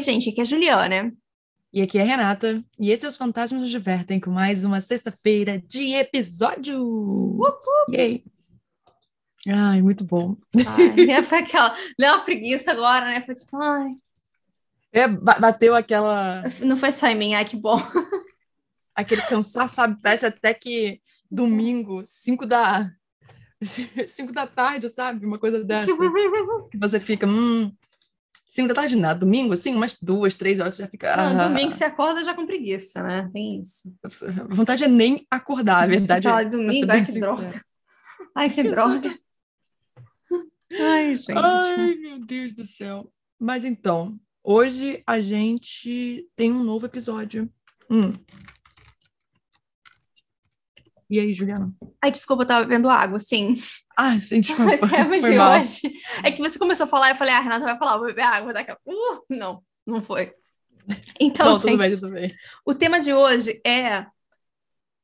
Oi, gente, aqui é a Juliana. E aqui é a Renata. E esse é Os Fantasmas nos Divertem com mais uma sexta-feira de episódio. Uh, uh. Yay! Ai, muito bom. Ai, foi aquela. Deu uma preguiça agora, né? Foi tipo, ai. É, bateu aquela. Não foi só em mim, ai, que bom. Aquele cansaço, sabe? Parece até que domingo, 5 da. 5 da tarde, sabe? Uma coisa dessas. que você fica, hum, 5 da tarde nada, domingo, assim, umas duas, três horas você já fica. Não, ah, domingo você acorda já com preguiça, né? Tem isso. A vontade é nem acordar, a verdade Fala, é. domingo, ai, que sincero. droga. Ai, que droga. Ai, gente. Ai, meu Deus do céu. Mas então, hoje a gente tem um novo episódio. Hum. E aí, Juliana? Ai, desculpa, eu tava bebendo água, sim. Ah, sim, desculpa. O tema de mal. hoje é que você começou a falar, eu falei, ah, Renata vai falar, vou beber água daqui a uh, Não, não foi. Então, não, gente, tudo bem, tudo bem. o tema de hoje é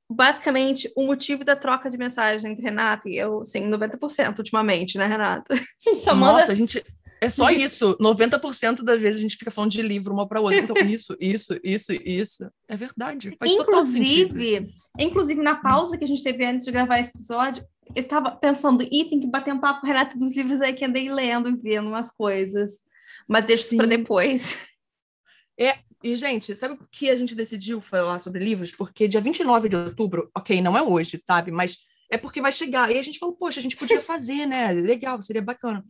basicamente o motivo da troca de mensagem entre Renata e eu, assim, 90% ultimamente, né, Renata? A gente só manda... Nossa, a gente é só isso. 90% das vezes a gente fica falando de livro uma para outra. Então, isso, isso, isso, isso. É verdade. Faz inclusive, inclusive, na pausa que a gente teve antes de gravar esse episódio, eu tava pensando, ih, tem que bater um papo com Renata dos livros aí que andei lendo e vendo umas coisas. Mas deixa isso para depois. É, e, gente, sabe por que a gente decidiu falar sobre livros? Porque dia 29 de outubro, ok, não é hoje, sabe? Mas é porque vai chegar. E a gente falou, poxa, a gente podia fazer, né? Legal, seria bacana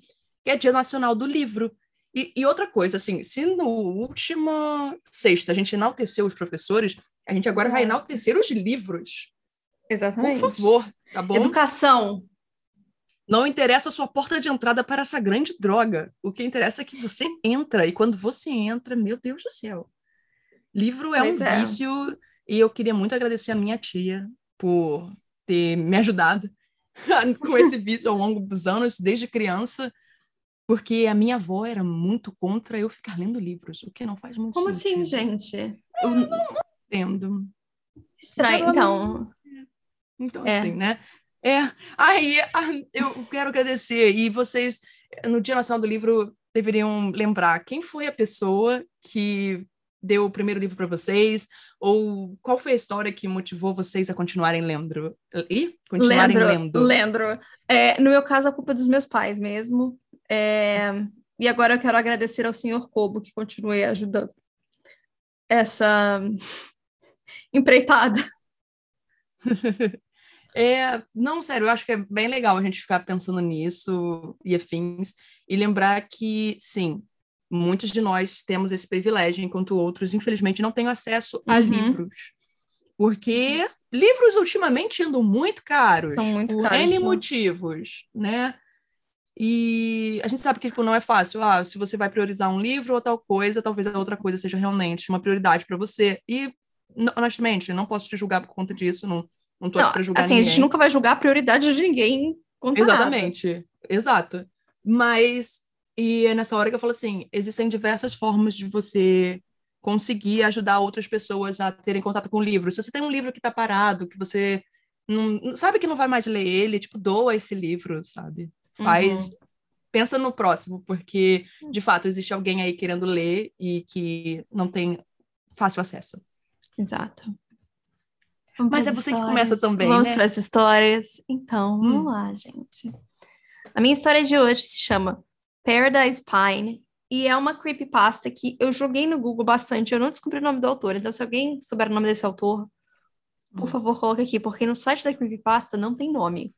que é Dia Nacional do Livro. E, e, outra coisa, assim, se no última sexta a gente enalteceu os professores, a gente agora Exato. vai enaltecer os livros. Exatamente. Por favor, tá bom? Educação. Não interessa a sua porta de entrada para essa grande droga. O que interessa é que você entra. E quando você entra, meu Deus do céu. Livro é pois um é. vício. E eu queria muito agradecer a minha tia por ter me ajudado com esse vício ao longo dos anos, desde criança. Porque a minha avó era muito contra eu ficar lendo livros, o que não faz muito Como sentido. assim, gente? Eu não, não entendo. Estranho, então. Então, é. assim, né? É. Aí, eu quero agradecer. E vocês, no Dia Nacional do Livro, deveriam lembrar quem foi a pessoa que deu o primeiro livro para vocês, ou qual foi a história que motivou vocês a continuarem lendo? E continuarem lendo? Lembro. É, no meu caso, a culpa é dos meus pais mesmo. É, e agora eu quero agradecer ao senhor Cobo, que continue ajudando essa empreitada. É, não, sério, eu acho que é bem legal a gente ficar pensando nisso e afins, e lembrar que, sim, muitos de nós temos esse privilégio, enquanto outros, infelizmente, não têm acesso a uhum. livros. Porque livros ultimamente andam muito caros. São muito por caros. N motivos, né? E a gente sabe que tipo, não é fácil. Ah, se você vai priorizar um livro ou tal coisa, talvez a outra coisa seja realmente uma prioridade para você. E, honestamente, não posso te julgar por conta disso. Não, não tô não, aqui para julgar assim, ninguém. a gente nunca vai julgar a prioridade de ninguém. Exatamente. Nada. Exato. Mas, e é nessa hora que eu falo assim: existem diversas formas de você conseguir ajudar outras pessoas a terem contato com o livro. Se você tem um livro que está parado, que você não, sabe que não vai mais ler ele, tipo, doa esse livro, sabe? Faz. Uhum. Pensa no próximo, porque de fato existe alguém aí querendo ler e que não tem fácil acesso. Exato. Vamos Mas é você histórias. que começa também. Vamos né? para as histórias. Então, vamos hum. lá, gente. A minha história de hoje se chama Paradise Pine e é uma creepypasta que eu joguei no Google bastante. Eu não descobri o nome do autor, então se alguém souber o nome desse autor, por hum. favor, coloque aqui, porque no site da creepypasta não tem nome.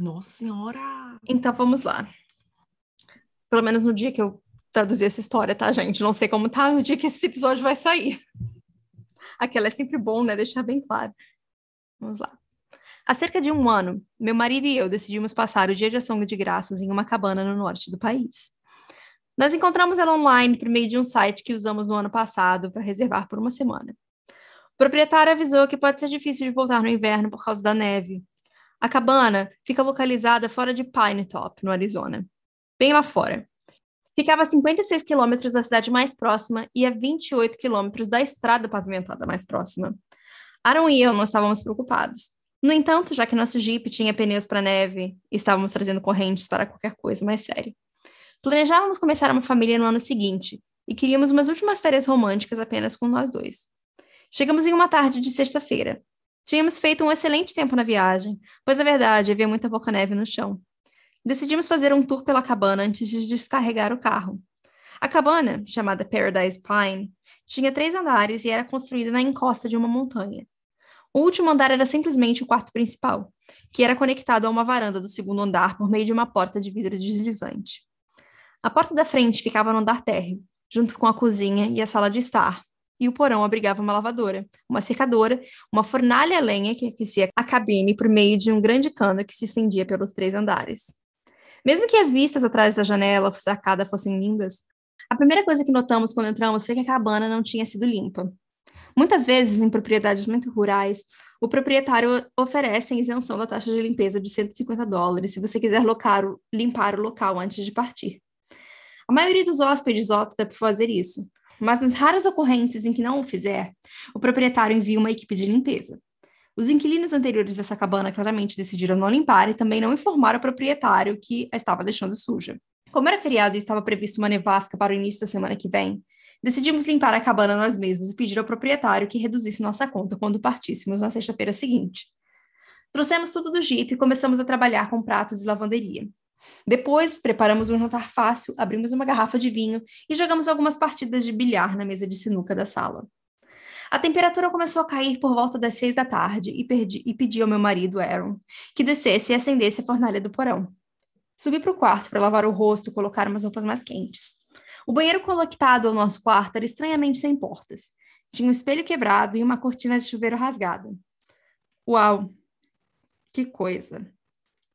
Nossa Senhora! Então vamos lá. Pelo menos no dia que eu traduzir essa história, tá, gente? Não sei como tá no dia que esse episódio vai sair. Aquela é sempre bom, né? Deixar bem claro. Vamos lá. Há cerca de um ano, meu marido e eu decidimos passar o dia de ação de graças em uma cabana no norte do país. Nós encontramos ela online por meio de um site que usamos no ano passado para reservar por uma semana. O proprietário avisou que pode ser difícil de voltar no inverno por causa da neve, a cabana fica localizada fora de Pine Top, no Arizona, bem lá fora. Ficava a 56 quilômetros da cidade mais próxima e a 28 quilômetros da estrada pavimentada mais próxima. Aaron e eu não estávamos preocupados. No entanto, já que nosso Jeep tinha pneus para neve estávamos trazendo correntes para qualquer coisa mais séria. Planejávamos começar uma família no ano seguinte, e queríamos umas últimas férias românticas apenas com nós dois. Chegamos em uma tarde de sexta-feira. Tínhamos feito um excelente tempo na viagem, pois na verdade havia muita pouca neve no chão. Decidimos fazer um tour pela cabana antes de descarregar o carro. A cabana, chamada Paradise Pine, tinha três andares e era construída na encosta de uma montanha. O último andar era simplesmente o quarto principal, que era conectado a uma varanda do segundo andar por meio de uma porta de vidro deslizante. A porta da frente ficava no andar térreo, junto com a cozinha e a sala de estar, e o porão abrigava uma lavadora, uma secadora, uma fornalha a lenha que aquecia a cabine por meio de um grande cano que se estendia pelos três andares. Mesmo que as vistas atrás da janela sacada fossem lindas, a primeira coisa que notamos quando entramos foi que a cabana não tinha sido limpa. Muitas vezes, em propriedades muito rurais, o proprietário oferece isenção da taxa de limpeza de 150 dólares se você quiser locar, limpar o local antes de partir. A maioria dos hóspedes opta por fazer isso, mas nas raras ocorrências em que não o fizer, o proprietário envia uma equipe de limpeza. Os inquilinos anteriores dessa cabana claramente decidiram não limpar e também não informaram o proprietário que a estava deixando suja. Como era feriado e estava previsto uma nevasca para o início da semana que vem, Decidimos limpar a cabana nós mesmos e pedir ao proprietário que reduzisse nossa conta quando partíssemos na sexta-feira seguinte. Trouxemos tudo do Jeep e começamos a trabalhar com pratos e lavanderia. Depois, preparamos um jantar fácil, abrimos uma garrafa de vinho e jogamos algumas partidas de bilhar na mesa de sinuca da sala. A temperatura começou a cair por volta das seis da tarde e, perdi, e pedi ao meu marido, Aaron, que descesse e acendesse a fornalha do porão. Subi para o quarto para lavar o rosto e colocar umas roupas mais quentes. O banheiro conectado ao nosso quarto era estranhamente sem portas. Tinha um espelho quebrado e uma cortina de chuveiro rasgada. Uau! Que coisa!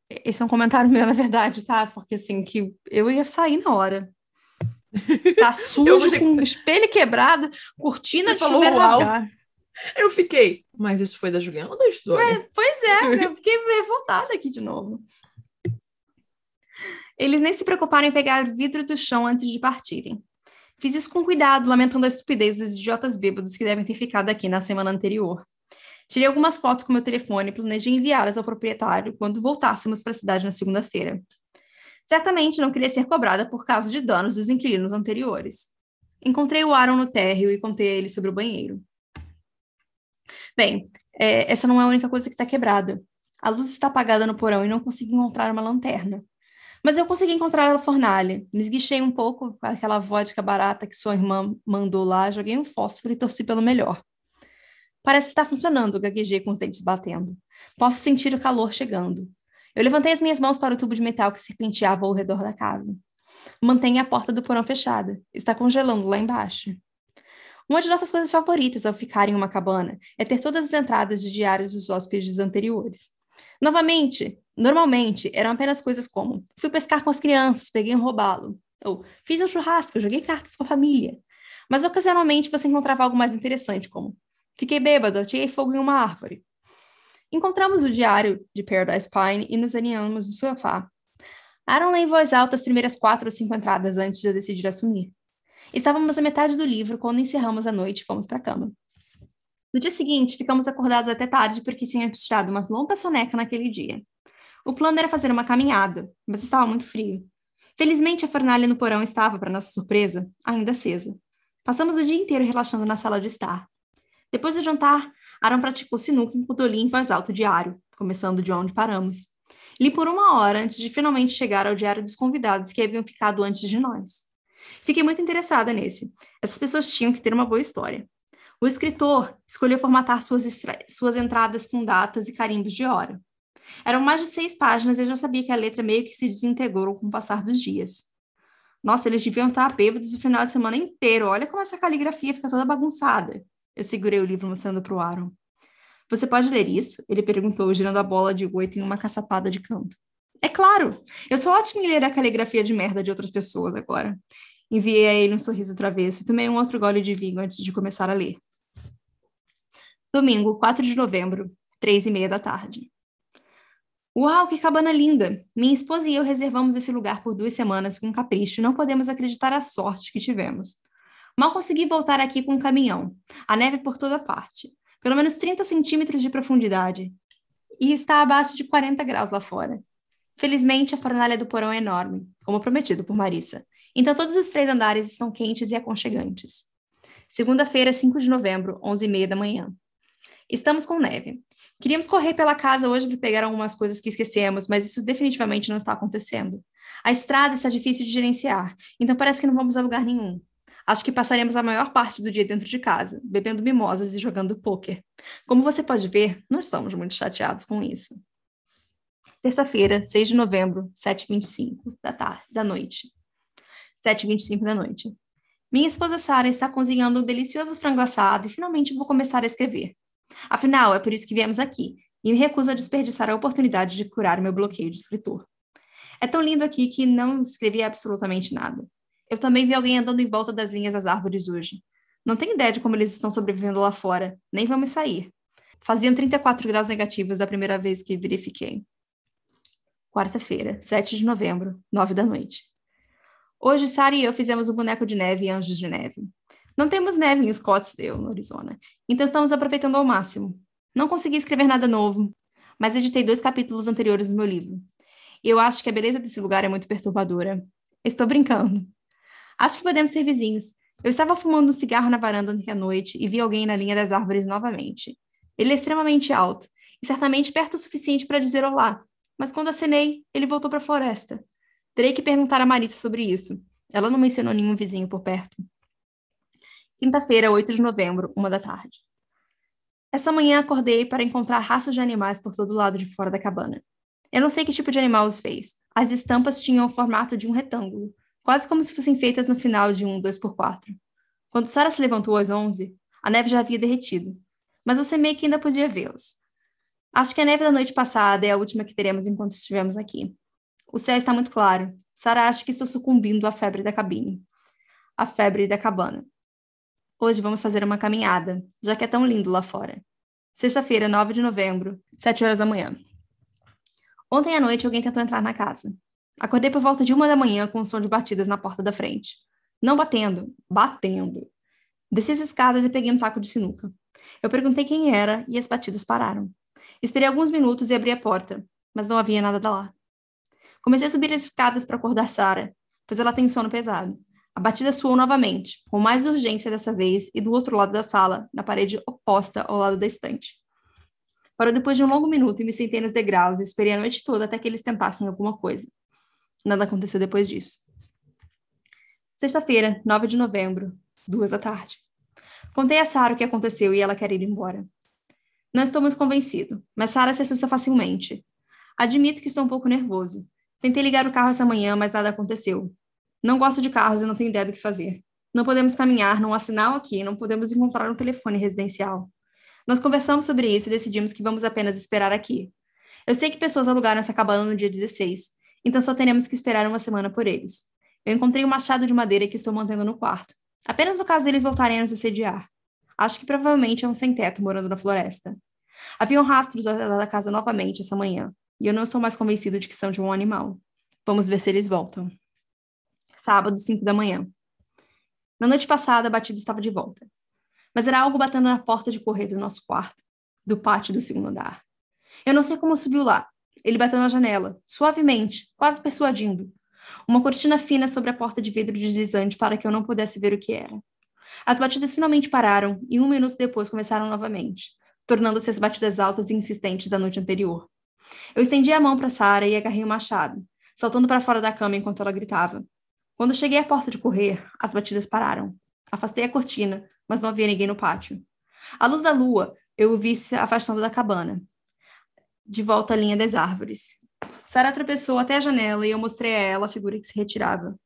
Esse é um comentário meu, na verdade, tá? Porque assim, que eu ia sair na hora. Tá sujo, com espelho quebrado, cortina Você de falou, chuveiro. Eu fiquei, mas isso foi da Juliana ou da história? É, pois é, eu fiquei revoltada aqui de novo. Eles nem se preocuparam em pegar vidro do chão antes de partirem. Fiz isso com cuidado, lamentando a estupidez dos idiotas bêbados que devem ter ficado aqui na semana anterior. Tirei algumas fotos com meu telefone e planejei enviá-las ao proprietário quando voltássemos para a cidade na segunda-feira. Certamente não queria ser cobrada por causa de danos dos inquilinos anteriores. Encontrei o Aaron no térreo e contei a ele sobre o banheiro. Bem, é, essa não é a única coisa que está quebrada. A luz está apagada no porão e não consegui encontrar uma lanterna. Mas eu consegui encontrar a fornalha. Me esguichei um pouco com aquela vodka barata que sua irmã mandou lá, joguei um fósforo e torci pelo melhor. Parece estar funcionando, gaguejei com os dentes batendo. Posso sentir o calor chegando. Eu levantei as minhas mãos para o tubo de metal que serpenteava ao redor da casa. Mantenha a porta do porão fechada. Está congelando lá embaixo. Uma de nossas coisas favoritas ao ficar em uma cabana é ter todas as entradas de diários dos hóspedes anteriores. Novamente, normalmente, eram apenas coisas como: fui pescar com as crianças, peguei um robalo, ou fiz um churrasco, joguei cartas com a família. Mas ocasionalmente você encontrava algo mais interessante, como: fiquei bêbado, atirei fogo em uma árvore. Encontramos o diário de Paradise Pine e nos alinhamos no sofá. Aaron leu em voz alta as primeiras quatro ou cinco entradas antes de eu decidir assumir. Estávamos à metade do livro quando encerramos a noite e fomos para a cama. No dia seguinte, ficamos acordados até tarde porque tínhamos tirado uma longa soneca naquele dia. O plano era fazer uma caminhada, mas estava muito frio. Felizmente, a fornalha no porão estava, para nossa surpresa, ainda acesa. Passamos o dia inteiro relaxando na sala de estar. Depois do jantar, Aaron praticou sinuca enquanto eu li em voz alta o diário, começando de onde paramos. Li por uma hora antes de finalmente chegar ao diário dos convidados que haviam ficado antes de nós. Fiquei muito interessada nesse. Essas pessoas tinham que ter uma boa história. O escritor escolheu formatar suas, suas entradas com datas e carimbos de hora. Eram mais de seis páginas e eu já sabia que a letra meio que se desintegrou com o passar dos dias. Nossa, eles deviam estar bêbados o final de semana inteiro. Olha como essa caligrafia fica toda bagunçada. Eu segurei o livro mostrando para o Aaron. Você pode ler isso? Ele perguntou, girando a bola de oito em uma caçapada de canto. É claro! Eu sou ótima em ler a caligrafia de merda de outras pessoas agora. Enviei a ele um sorriso travesso e tomei um outro gole de vinho antes de começar a ler. Domingo, 4 de novembro, três e meia da tarde. Uau, que cabana linda! Minha esposa e eu reservamos esse lugar por duas semanas com capricho e não podemos acreditar a sorte que tivemos. Mal consegui voltar aqui com um caminhão. A neve por toda parte. Pelo menos 30 centímetros de profundidade. E está abaixo de 40 graus lá fora. Felizmente, a fornalha do porão é enorme, como prometido por Marissa, Então todos os três andares estão quentes e aconchegantes. Segunda-feira, 5 de novembro, 11h30 da manhã. Estamos com neve. Queríamos correr pela casa hoje para pegar algumas coisas que esquecemos, mas isso definitivamente não está acontecendo. A estrada está difícil de gerenciar, então parece que não vamos a lugar nenhum. Acho que passaremos a maior parte do dia dentro de casa, bebendo mimosas e jogando pôquer. Como você pode ver, não estamos muito chateados com isso. Terça-feira, 6 de novembro, 7h25 da tarde, da noite. 7h25 da noite. Minha esposa Sara está cozinhando um delicioso frango assado e finalmente vou começar a escrever. Afinal, é por isso que viemos aqui, e me recuso a desperdiçar a oportunidade de curar meu bloqueio de escritor. É tão lindo aqui que não escrevi absolutamente nada. Eu também vi alguém andando em volta das linhas das árvores hoje. Não tenho ideia de como eles estão sobrevivendo lá fora, nem vamos sair. Faziam 34 graus negativos da primeira vez que verifiquei. Quarta-feira, 7 de novembro, 9 da noite. Hoje, Sara e eu fizemos um boneco de neve e anjos de neve. Não temos neve em Scottsdale, no Arizona, então estamos aproveitando ao máximo. Não consegui escrever nada novo, mas editei dois capítulos anteriores do meu livro. E eu acho que a beleza desse lugar é muito perturbadora. Estou brincando. Acho que podemos ser vizinhos. Eu estava fumando um cigarro na varanda ontem à noite e vi alguém na linha das árvores novamente. Ele é extremamente alto e certamente perto o suficiente para dizer olá, mas quando acenei, ele voltou para a floresta. Terei que perguntar a Marissa sobre isso. Ela não mencionou nenhum vizinho por perto. Quinta-feira, 8 de novembro, uma da tarde. Essa manhã acordei para encontrar rastros de animais por todo lado de fora da cabana. Eu não sei que tipo de animal os fez. As estampas tinham o formato de um retângulo, quase como se fossem feitas no final de um 2x4. Quando Sara se levantou às 11, a neve já havia derretido, mas você meio que ainda podia vê-las. Acho que a neve da noite passada é a última que teremos enquanto estivermos aqui. O céu está muito claro. Sara acha que estou sucumbindo à febre da cabine. A febre da cabana. Hoje vamos fazer uma caminhada, já que é tão lindo lá fora. Sexta-feira, 9 de novembro, 7 horas da manhã. Ontem à noite alguém tentou entrar na casa. Acordei por volta de uma da manhã com o som de batidas na porta da frente. Não batendo, batendo. Desci as escadas e peguei um taco de sinuca. Eu perguntei quem era e as batidas pararam. Esperei alguns minutos e abri a porta, mas não havia nada lá. Comecei a subir as escadas para acordar Sara, pois ela tem sono pesado. A batida soou novamente, com mais urgência dessa vez e do outro lado da sala, na parede oposta ao lado da estante. Parou depois de um longo minuto e me sentei nos degraus e esperei a noite toda até que eles tentassem alguma coisa. Nada aconteceu depois disso. Sexta-feira, 9 de novembro, duas da tarde. Contei a Sara o que aconteceu e ela quer ir embora. Não estou muito convencido, mas Sara se assusta facilmente. Admito que estou um pouco nervoso. Tentei ligar o carro essa manhã, mas nada aconteceu. Não gosto de carros e não tenho ideia do que fazer. Não podemos caminhar, não há sinal aqui, não podemos encontrar um telefone residencial. Nós conversamos sobre isso e decidimos que vamos apenas esperar aqui. Eu sei que pessoas alugaram essa cabana no dia 16, então só teremos que esperar uma semana por eles. Eu encontrei um machado de madeira que estou mantendo no quarto, apenas no caso deles voltarem a nos assediar. Acho que provavelmente é um sem-teto morando na floresta. Haviam rastros da casa novamente essa manhã, e eu não estou mais convencido de que são de um animal. Vamos ver se eles voltam. Sábado, 5 da manhã. Na noite passada, a batida estava de volta. Mas era algo batendo na porta de correr do nosso quarto, do pátio do segundo andar. Eu não sei como subiu lá, ele bateu na janela, suavemente, quase persuadindo. Uma cortina fina sobre a porta de vidro deslizante para que eu não pudesse ver o que era. As batidas finalmente pararam e um minuto depois começaram novamente, tornando-se as batidas altas e insistentes da noite anterior. Eu estendi a mão para Sara e agarrei o machado, saltando para fora da cama enquanto ela gritava. Quando cheguei à porta de correr, as batidas pararam. Afastei a cortina, mas não havia ninguém no pátio. À luz da lua, eu o vi se afastando da cabana de volta à linha das árvores. Sara tropeçou até a janela e eu mostrei a ela a figura que se retirava.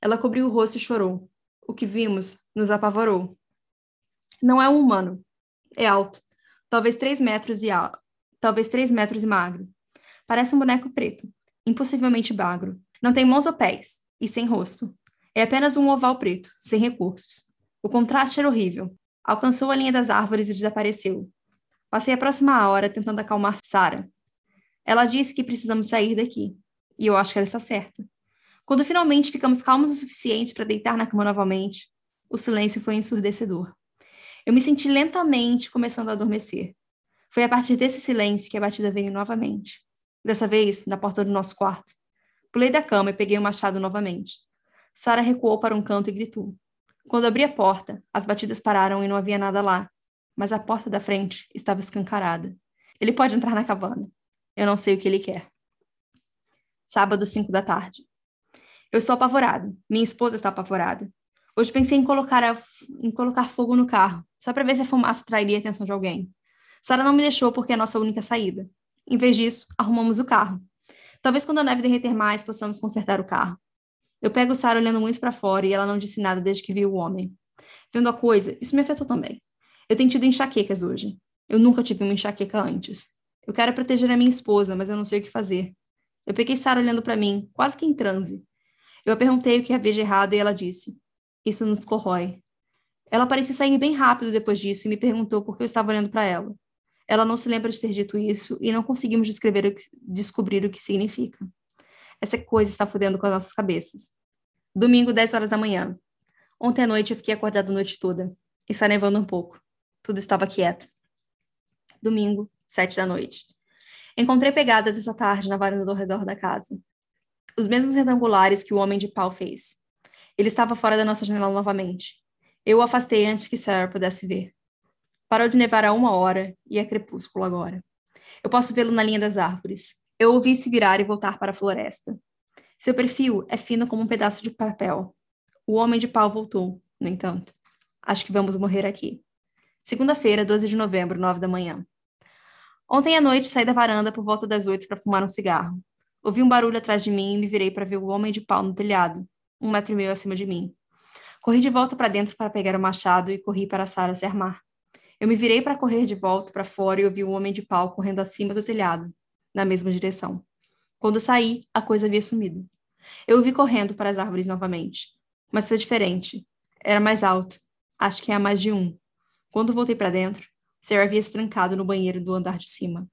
Ela cobriu o rosto e chorou. O que vimos nos apavorou. Não é um humano. É alto. Talvez três metros e. Talvez três metros e magro. Parece um boneco preto. Impossivelmente magro. Não tem mãos ou pés. E sem rosto. É apenas um oval preto, sem recursos. O contraste era horrível. Alcançou a linha das árvores e desapareceu. Passei a próxima hora tentando acalmar Sara. Ela disse que precisamos sair daqui, e eu acho que ela está certa. Quando finalmente ficamos calmos o suficiente para deitar na cama novamente, o silêncio foi ensurdecedor. Eu me senti lentamente começando a adormecer. Foi a partir desse silêncio que a batida veio novamente. Dessa vez, na porta do nosso quarto. Pulei da cama e peguei o machado novamente. Sara recuou para um canto e gritou. Quando abri a porta, as batidas pararam e não havia nada lá, mas a porta da frente estava escancarada. Ele pode entrar na cabana. Eu não sei o que ele quer. Sábado, cinco da tarde. Eu estou apavorado. Minha esposa está apavorada. Hoje pensei em colocar, a, em colocar fogo no carro, só para ver se a fumaça trairia a atenção de alguém. Sara não me deixou porque é a nossa única saída. Em vez disso, arrumamos o carro. Talvez quando a neve derreter mais, possamos consertar o carro. Eu pego Sara olhando muito para fora e ela não disse nada desde que viu o homem. Vendo a coisa, isso me afetou também. Eu tenho tido enxaquecas hoje. Eu nunca tive uma enxaqueca antes. Eu quero proteger a minha esposa, mas eu não sei o que fazer. Eu peguei Sara olhando para mim, quase que em transe. Eu a perguntei o que havia de errado e ela disse: Isso nos corrói. Ela parecia sair bem rápido depois disso e me perguntou por que eu estava olhando para ela. Ela não se lembra de ter dito isso e não conseguimos descrever o que, descobrir o que significa. Essa coisa está fudendo com as nossas cabeças. Domingo, 10 horas da manhã. Ontem à noite eu fiquei acordada a noite toda. Está nevando um pouco. Tudo estava quieto. Domingo, sete da noite. Encontrei pegadas essa tarde na varanda ao redor da casa. Os mesmos retangulares que o homem de pau fez. Ele estava fora da nossa janela novamente. Eu o afastei antes que Sarah pudesse ver. Parou de nevar há uma hora e é crepúsculo agora. Eu posso vê-lo na linha das árvores. Eu ouvi se virar e voltar para a floresta. Seu perfil é fino como um pedaço de papel. O homem de pau voltou, no entanto. Acho que vamos morrer aqui. Segunda-feira, 12 de novembro, 9 da manhã. Ontem à noite saí da varanda por volta das oito para fumar um cigarro. Ouvi um barulho atrás de mim e me virei para ver o homem de pau no telhado, um metro e meio acima de mim. Corri de volta para dentro para pegar o machado e corri para a sala se armar. Eu me virei para correr de volta para fora e ouvi o homem de pau correndo acima do telhado, na mesma direção. Quando saí, a coisa havia sumido. Eu vi correndo para as árvores novamente. Mas foi diferente. Era mais alto. Acho que é mais de um. Quando voltei para dentro, Sarah havia se trancado no banheiro do andar de cima.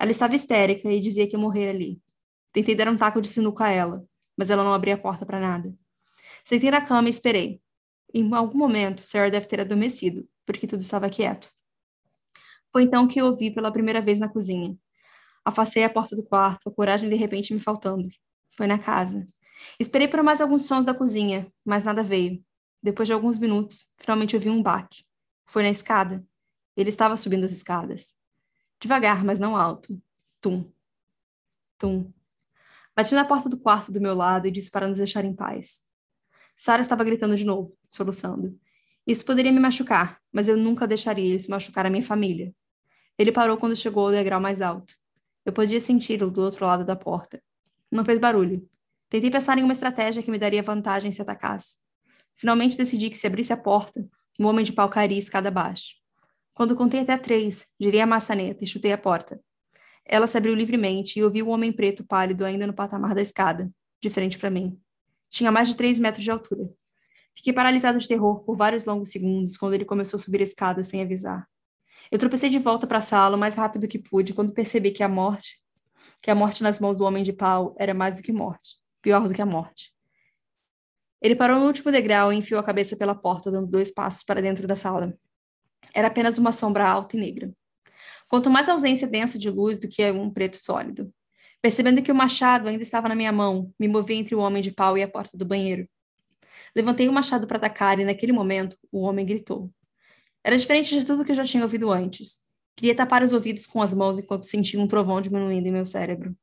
Ela estava histérica e dizia que ia morrer ali. Tentei dar um taco de sinuca a ela, mas ela não abria a porta para nada. Sentei na cama e esperei. Em algum momento, Sarah deve ter adormecido, porque tudo estava quieto. Foi então que ouvi pela primeira vez na cozinha. Afastei a porta do quarto, a coragem de repente me faltando. Foi na casa. Esperei por mais alguns sons da cozinha, mas nada veio. Depois de alguns minutos, finalmente ouvi um baque. Foi na escada. Ele estava subindo as escadas. Devagar, mas não alto. Tum. Tum. Bati na porta do quarto do meu lado e disse para nos deixar em paz. Sara estava gritando de novo, soluçando. Isso poderia me machucar, mas eu nunca deixaria isso machucar a minha família. Ele parou quando chegou ao degrau mais alto. Eu podia senti-lo do outro lado da porta. Não fez barulho. Tentei pensar em uma estratégia que me daria vantagem se atacasse. Finalmente decidi que se abrisse a porta, um homem de pau cairia escada abaixo. Quando contei até três, girei a maçaneta e chutei a porta. Ela se abriu livremente e ouvi o um homem preto pálido ainda no patamar da escada, de frente para mim. Tinha mais de três metros de altura. Fiquei paralisado de terror por vários longos segundos quando ele começou a subir a escada sem avisar. Eu tropecei de volta para a sala o mais rápido que pude quando percebi que a morte, que a morte nas mãos do homem de pau era mais do que morte, pior do que a morte. Ele parou no último degrau e enfiou a cabeça pela porta, dando dois passos para dentro da sala. Era apenas uma sombra alta e negra. Quanto mais ausência densa de luz do que um preto sólido. Percebendo que o machado ainda estava na minha mão, me movi entre o homem de pau e a porta do banheiro. Levantei o machado para atacar e, naquele momento, o homem gritou. Era diferente de tudo que eu já tinha ouvido antes. Queria tapar os ouvidos com as mãos enquanto sentia um trovão diminuindo em meu cérebro.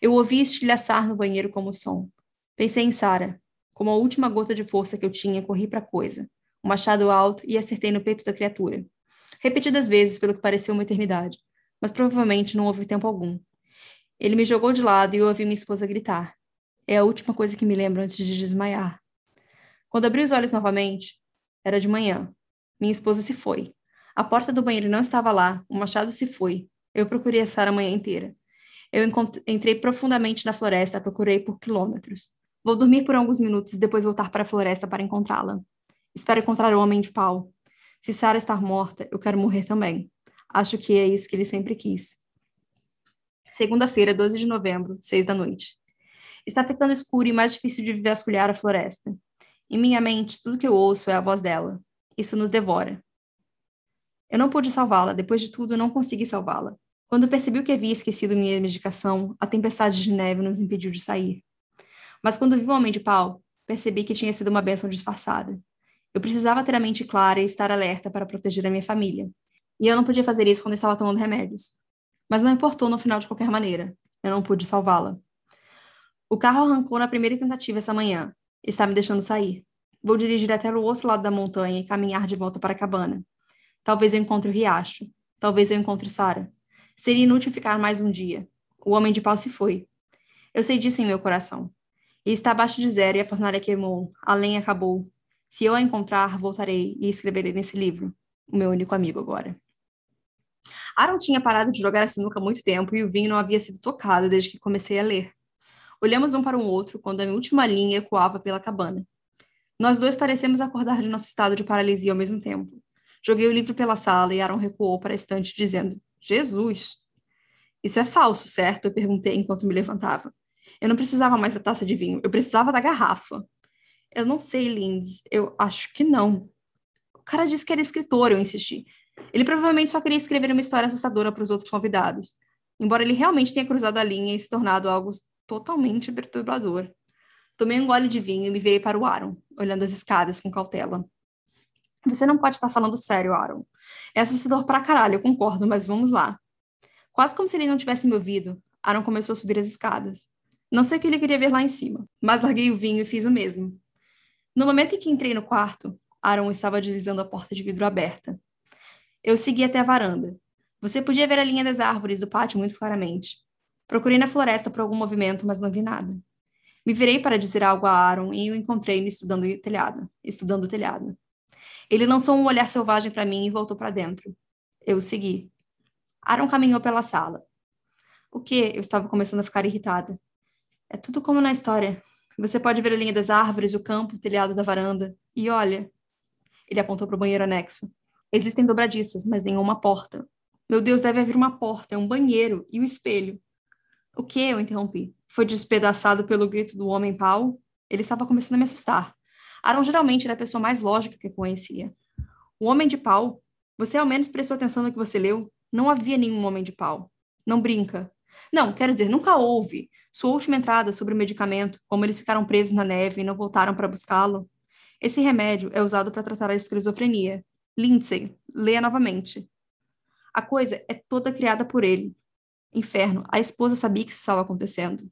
Eu ouvi estilhaçar no banheiro como som. Pensei em Sara, como a última gota de força que eu tinha, corri para a coisa. O machado alto e acertei no peito da criatura. Repetidas vezes, pelo que pareceu uma eternidade, mas provavelmente não houve tempo algum. Ele me jogou de lado e eu ouvi minha esposa gritar. É a última coisa que me lembro antes de desmaiar. Quando abri os olhos novamente, era de manhã. Minha esposa se foi. A porta do banheiro não estava lá, o machado se foi. Eu procurei a Sara a manhã inteira. Eu entrei profundamente na floresta, procurei por quilômetros. Vou dormir por alguns minutos e depois voltar para a floresta para encontrá-la. Espero encontrar o homem de pau. Se Sara estar morta, eu quero morrer também. Acho que é isso que ele sempre quis. Segunda-feira, 12 de novembro, seis da noite. Está ficando escuro e mais difícil de vasculhar a floresta. Em minha mente, tudo que eu ouço é a voz dela. Isso nos devora. Eu não pude salvá-la, depois de tudo, não consegui salvá-la. Quando percebi que havia esquecido minha medicação, a tempestade de neve nos impediu de sair. Mas quando vi o homem de pau, Percebi que tinha sido uma bênção disfarçada. Eu precisava ter a mente clara e estar alerta para proteger a minha família. E eu não podia fazer isso quando estava tomando remédios. Mas não importou no final de qualquer maneira. Eu não pude salvá-la. O carro arrancou na primeira tentativa essa manhã. Está me deixando sair. Vou dirigir até o outro lado da montanha e caminhar de volta para a cabana. Talvez eu encontre o riacho. Talvez eu encontre Sara. Seria inútil ficar mais um dia. O homem de pau se foi. Eu sei disso em meu coração. E está abaixo de zero e a fornalha queimou. A lenha acabou. Se eu a encontrar, voltarei e escreverei nesse livro. O meu único amigo agora. Aaron tinha parado de jogar a sinuca há muito tempo e o vinho não havia sido tocado desde que comecei a ler. Olhamos um para o outro quando a última linha ecoava pela cabana. Nós dois parecemos acordar de nosso estado de paralisia ao mesmo tempo. Joguei o livro pela sala e Aaron recuou para a estante, dizendo: Jesus! Isso é falso, certo? Eu perguntei enquanto me levantava. Eu não precisava mais da taça de vinho, eu precisava da garrafa. Eu não sei, Lindsay, eu acho que não. O cara disse que era escritor, eu insisti. Ele provavelmente só queria escrever uma história assustadora para os outros convidados, embora ele realmente tenha cruzado a linha e se tornado algo totalmente perturbador. Tomei um gole de vinho e me virei para o Aaron, olhando as escadas com cautela. Você não pode estar falando sério, Aaron. É assustador pra caralho, eu concordo, mas vamos lá. Quase como se ele não tivesse me ouvido, Aaron começou a subir as escadas. Não sei o que ele queria ver lá em cima, mas larguei o vinho e fiz o mesmo. No momento em que entrei no quarto, Aaron estava deslizando a porta de vidro aberta. Eu segui até a varanda. Você podia ver a linha das árvores do pátio muito claramente. Procurei na floresta por algum movimento, mas não vi nada. Me virei para dizer algo a Aaron e o encontrei me estudando o telhado, estudando o telhado. Ele lançou um olhar selvagem para mim e voltou para dentro. Eu o segui. Aaron caminhou pela sala. O que? Eu estava começando a ficar irritada. É tudo como na história. Você pode ver a linha das árvores, o campo, o telhado da varanda. E olha. Ele apontou para o banheiro anexo. Existem dobradiças, mas nenhuma porta. Meu Deus, deve haver uma porta, é um banheiro e um espelho. O que? Eu interrompi. Foi despedaçado pelo grito do homem pau? Ele estava começando a me assustar. Aaron geralmente era a pessoa mais lógica que eu conhecia. O homem de pau? Você ao menos prestou atenção no que você leu? Não havia nenhum homem de pau. Não brinca. Não, quero dizer, nunca houve. Sua última entrada sobre o medicamento, como eles ficaram presos na neve e não voltaram para buscá-lo. Esse remédio é usado para tratar a esquizofrenia. Lindsay, leia novamente. A coisa é toda criada por ele. Inferno, a esposa sabia que isso estava acontecendo.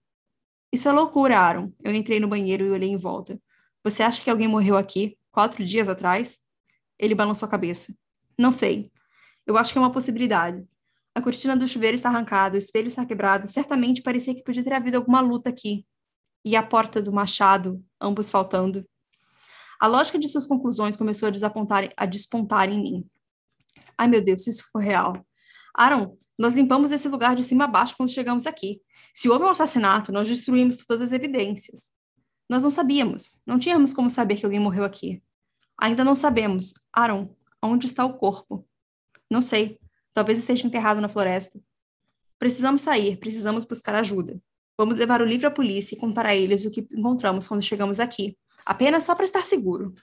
Isso é loucura, Aaron. Eu entrei no banheiro e olhei em volta. Você acha que alguém morreu aqui, quatro dias atrás? Ele balançou a cabeça. Não sei. Eu acho que é uma possibilidade. A cortina do chuveiro está arrancada, o espelho está quebrado. Certamente parecia que podia ter havido alguma luta aqui. E a porta do machado, ambos faltando. A lógica de suas conclusões começou a desapontar, a despontar em mim. Ai, meu Deus, se isso for real. Aaron, nós limpamos esse lugar de cima a baixo quando chegamos aqui. Se houve um assassinato, nós destruímos todas as evidências. Nós não sabíamos. Não tínhamos como saber que alguém morreu aqui. Ainda não sabemos. Aaron, onde está o corpo? Não sei. Talvez esteja enterrado na floresta. Precisamos sair, precisamos buscar ajuda. Vamos levar o livro à polícia e contar a eles o que encontramos quando chegamos aqui. Apenas só para estar seguro.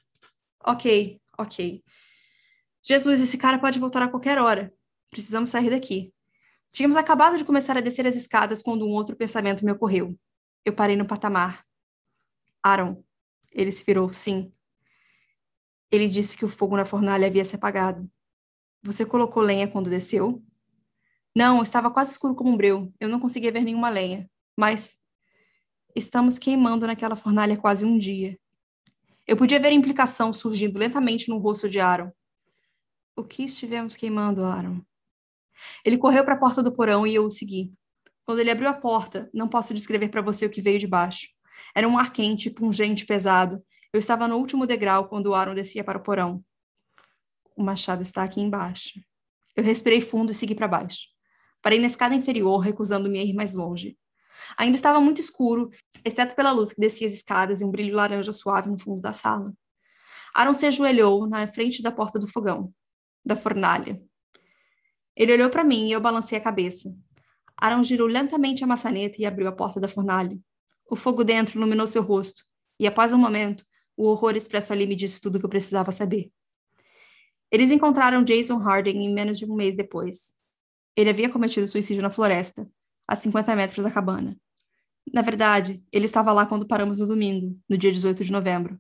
Ok, ok. Jesus, esse cara pode voltar a qualquer hora. Precisamos sair daqui. Tínhamos acabado de começar a descer as escadas quando um outro pensamento me ocorreu. Eu parei no patamar. Aaron. Ele se virou, sim. Ele disse que o fogo na fornalha havia se apagado. Você colocou lenha quando desceu? Não, estava quase escuro como um breu. Eu não conseguia ver nenhuma lenha. Mas estamos queimando naquela fornalha quase um dia. Eu podia ver a implicação surgindo lentamente no rosto de Aaron. O que estivemos queimando, Aaron? Ele correu para a porta do porão e eu o segui. Quando ele abriu a porta, não posso descrever para você o que veio de baixo. Era um ar quente, pungente, pesado. Eu estava no último degrau quando Aaron descia para o porão. O machado está aqui embaixo. Eu respirei fundo e segui para baixo. Parei na escada inferior, recusando-me a ir mais longe. Ainda estava muito escuro, exceto pela luz que descia as escadas e um brilho laranja suave no fundo da sala. Aaron se ajoelhou na frente da porta do fogão, da fornalha. Ele olhou para mim e eu balancei a cabeça. Aaron girou lentamente a maçaneta e abriu a porta da fornalha. O fogo dentro iluminou seu rosto, e após um momento, o horror expresso ali me disse tudo o que eu precisava saber. Eles encontraram Jason Harding em menos de um mês depois. Ele havia cometido suicídio na floresta, a 50 metros da cabana. Na verdade, ele estava lá quando paramos no domingo, no dia 18 de novembro.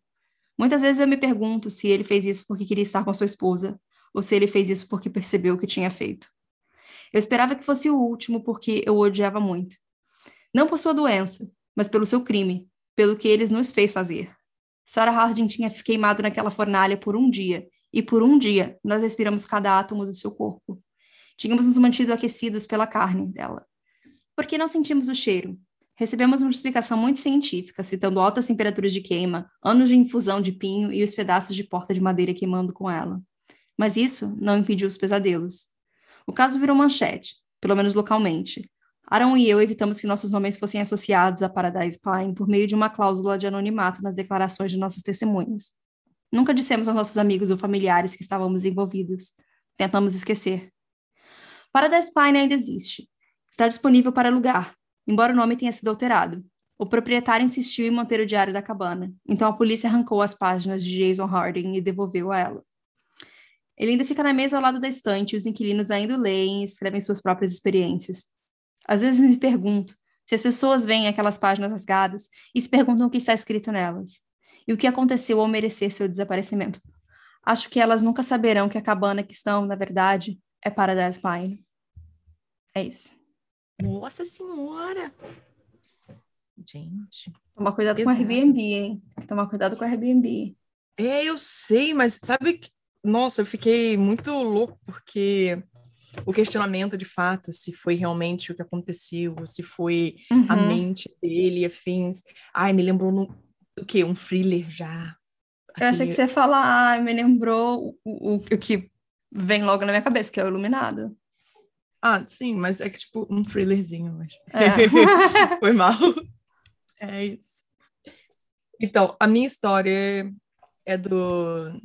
Muitas vezes eu me pergunto se ele fez isso porque queria estar com sua esposa, ou se ele fez isso porque percebeu o que tinha feito. Eu esperava que fosse o último porque eu o odiava muito. Não por sua doença, mas pelo seu crime, pelo que eles nos fez fazer. Sarah Harding tinha queimado naquela fornalha por um dia, e por um dia nós respiramos cada átomo do seu corpo. Tínhamos nos mantido aquecidos pela carne dela. Por que não sentimos o cheiro? Recebemos uma explicação muito científica, citando altas temperaturas de queima, anos de infusão de pinho e os pedaços de porta de madeira queimando com ela. Mas isso não impediu os pesadelos. O caso virou manchete, pelo menos localmente. Aaron e eu evitamos que nossos nomes fossem associados a Paradise Pine por meio de uma cláusula de anonimato nas declarações de nossas testemunhas. Nunca dissemos aos nossos amigos ou familiares que estávamos envolvidos. Tentamos esquecer. Paradise Pine ainda existe. Está disponível para alugar, embora o nome tenha sido alterado. O proprietário insistiu em manter o diário da cabana, então a polícia arrancou as páginas de Jason Harding e devolveu a ela. Ele ainda fica na mesa ao lado da estante e os inquilinos ainda leem e escrevem suas próprias experiências. Às vezes me pergunto se as pessoas veem aquelas páginas rasgadas e se perguntam o que está escrito nelas e o que aconteceu ao merecer seu desaparecimento. Acho que elas nunca saberão que a cabana que estão, na verdade, é Paradise Pine. É isso. Nossa Senhora! Gente. Tomar cuidado Exato. com o Airbnb, hein? Tomar cuidado com o Airbnb. É, eu sei, mas sabe que. Nossa, eu fiquei muito louco porque o questionamento de fato, se foi realmente o que aconteceu, se foi uhum. a mente dele, afins. Ai, me lembrou no, o quê? Um thriller já. Eu achei que você ia falar, ah, me lembrou o, o, o que vem logo na minha cabeça, que é o Iluminado. Ah, sim, mas é que tipo um thrillerzinho, mas. É. Foi mal. É isso. Então, a minha história é do